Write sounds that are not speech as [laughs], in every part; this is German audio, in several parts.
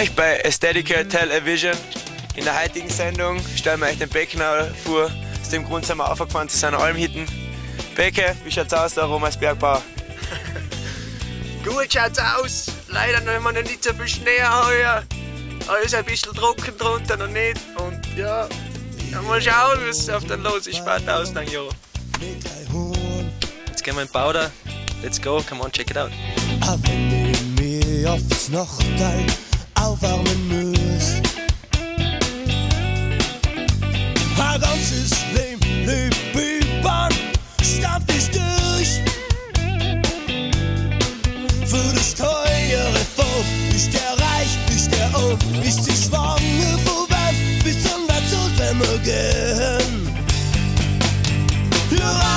euch bei Aesthetica Television. In der heutigen Sendung stellen wir euch den Beckner vor. Aus dem Grund sind wir aufgefahren zu seiner Almhitten. Becke, wie schaut's aus, da oben als Bergbauer? [laughs] Gut schaut's aus. Leider noch immer nicht so viel Schnee heuer. Ist ein bisschen trocken drunter noch nicht. Und ja, ja mal schauen, was auf den los ist später aus dann Jahr. Jetzt gehen wir in Powder. Let's go, come on, check it out. Auch wenn mich aufs Nachteil aufwärmen muss. Ein ganzes Leben leb über stampf ich durch. Für das teure Volk, nicht der Reich, nicht der Arm, nicht die Schwange voran, bis zum Tod, wenn wir gehen. Hier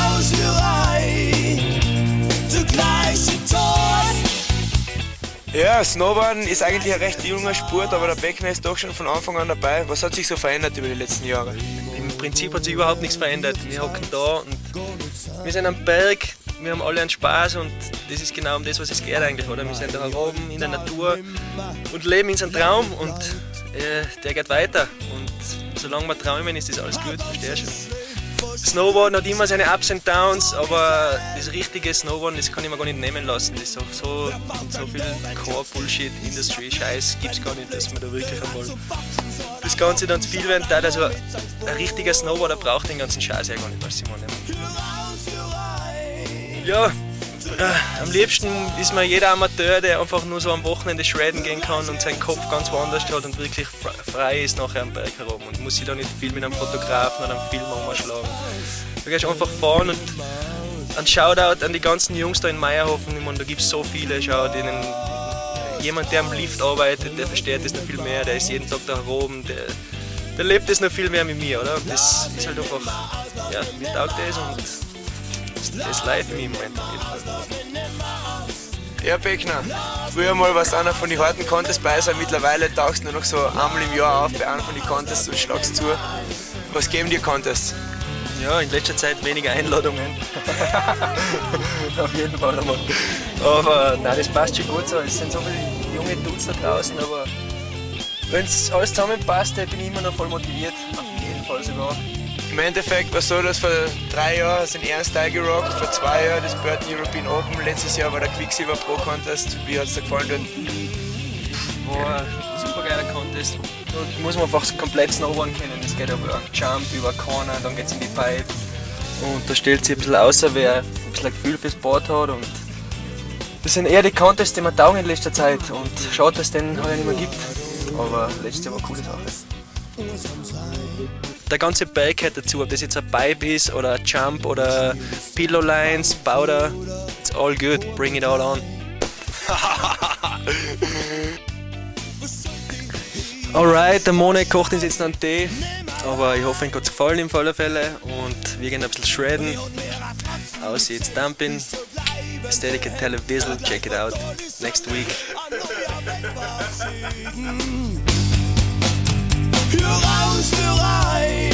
Ja, Snowboarden ist eigentlich ein recht junger Sport, aber der Beckner ist doch schon von Anfang an dabei. Was hat sich so verändert über die letzten Jahre? Im Prinzip hat sich überhaupt nichts verändert. Wir hocken da und wir sind am Berg, wir haben alle einen Spaß und das ist genau um das, was es geht eigentlich, oder? Wir sind da oben in der Natur und leben unseren Traum und äh, der geht weiter. Und solange wir träumen, ist das alles gut, verstehst du? Snowboarden hat immer seine Ups und Downs, aber das richtige Snowboarden, das kann ich mir gar nicht nehmen lassen. Das ist auch so, so viel Core-Bullshit, Industry-Scheiß gibt es gar nicht, dass man da wirklich einmal das Ganze dann zu viel werden darf. Also ein richtiger Snowboarder braucht den ganzen Scheiß ja gar nicht, ich meine. Ja, äh, am liebsten ist mir jeder Amateur, der einfach nur so am Wochenende shredden gehen kann und seinen Kopf ganz woanders hat und wirklich fre- frei ist nachher am Berg herum und muss sich da nicht viel mit einem Fotografen oder einem Film umschlagen. Du gehst einfach fahren und ein Shoutout an die ganzen Jungs da in Meierhofen. Ich meine, da gibt es so viele, schau, denen jemand, der am Lift arbeitet, der versteht das noch viel mehr, der ist jeden Tag da oben, der, der lebt das noch viel mehr mit mir, oder? Das ist halt einfach, ja, mir taugt das und das, für mich im Moment auf jeden Fall. Ja, Beckner, früher mal warst du einer von den harten Contests bei sein, mittlerweile tauchst du nur noch so einmal im Jahr auf bei einem von den Contests und schlagst zu. Was geben dir Contests? Ja, in letzter Zeit weniger Einladungen. [laughs] Auf jeden Fall einmal. Aber nein, das passt schon gut so. Es sind so viele junge Dudes da draußen, aber wenn es alles zusammenpasst, dann bin ich immer noch voll motiviert. Auf jeden Fall sogar. Im Endeffekt war es so, dass vor drei Jahren sind Ernst Teil gerockt, vor zwei Jahren das Burton European Open, letztes Jahr war der Quicksilver Pro Contest. Wie hat es dir gefallen dort? War ein super geiler Contest. Da muss man einfach so komplett snowboarden können. Es geht über Jump, über Corner, dann geht es in die Pipe. Und da stellt sich ein bisschen außer, wer ein bisschen ein Gefühl fürs Board hat. Und das sind eher die Contests, die man taugen in letzter Zeit. Und schade, dass es den heuer nicht mehr gibt. Aber letztes Jahr war eine coole Sache. Der ganze Berg gehört dazu, ob das jetzt ein Pipe ist oder ein Jump oder Pillow Lines, Powder. It's all good, bring it all on. [laughs] Alright, der Mone kocht uns jetzt einen Tee, aber ich hoffe, ihm hat es gefallen im aller Fälle und wir gehen ein bisschen shredden. Aus jetzt Dumping, Aesthetica Television, check it out next week. [laughs] still I, still I.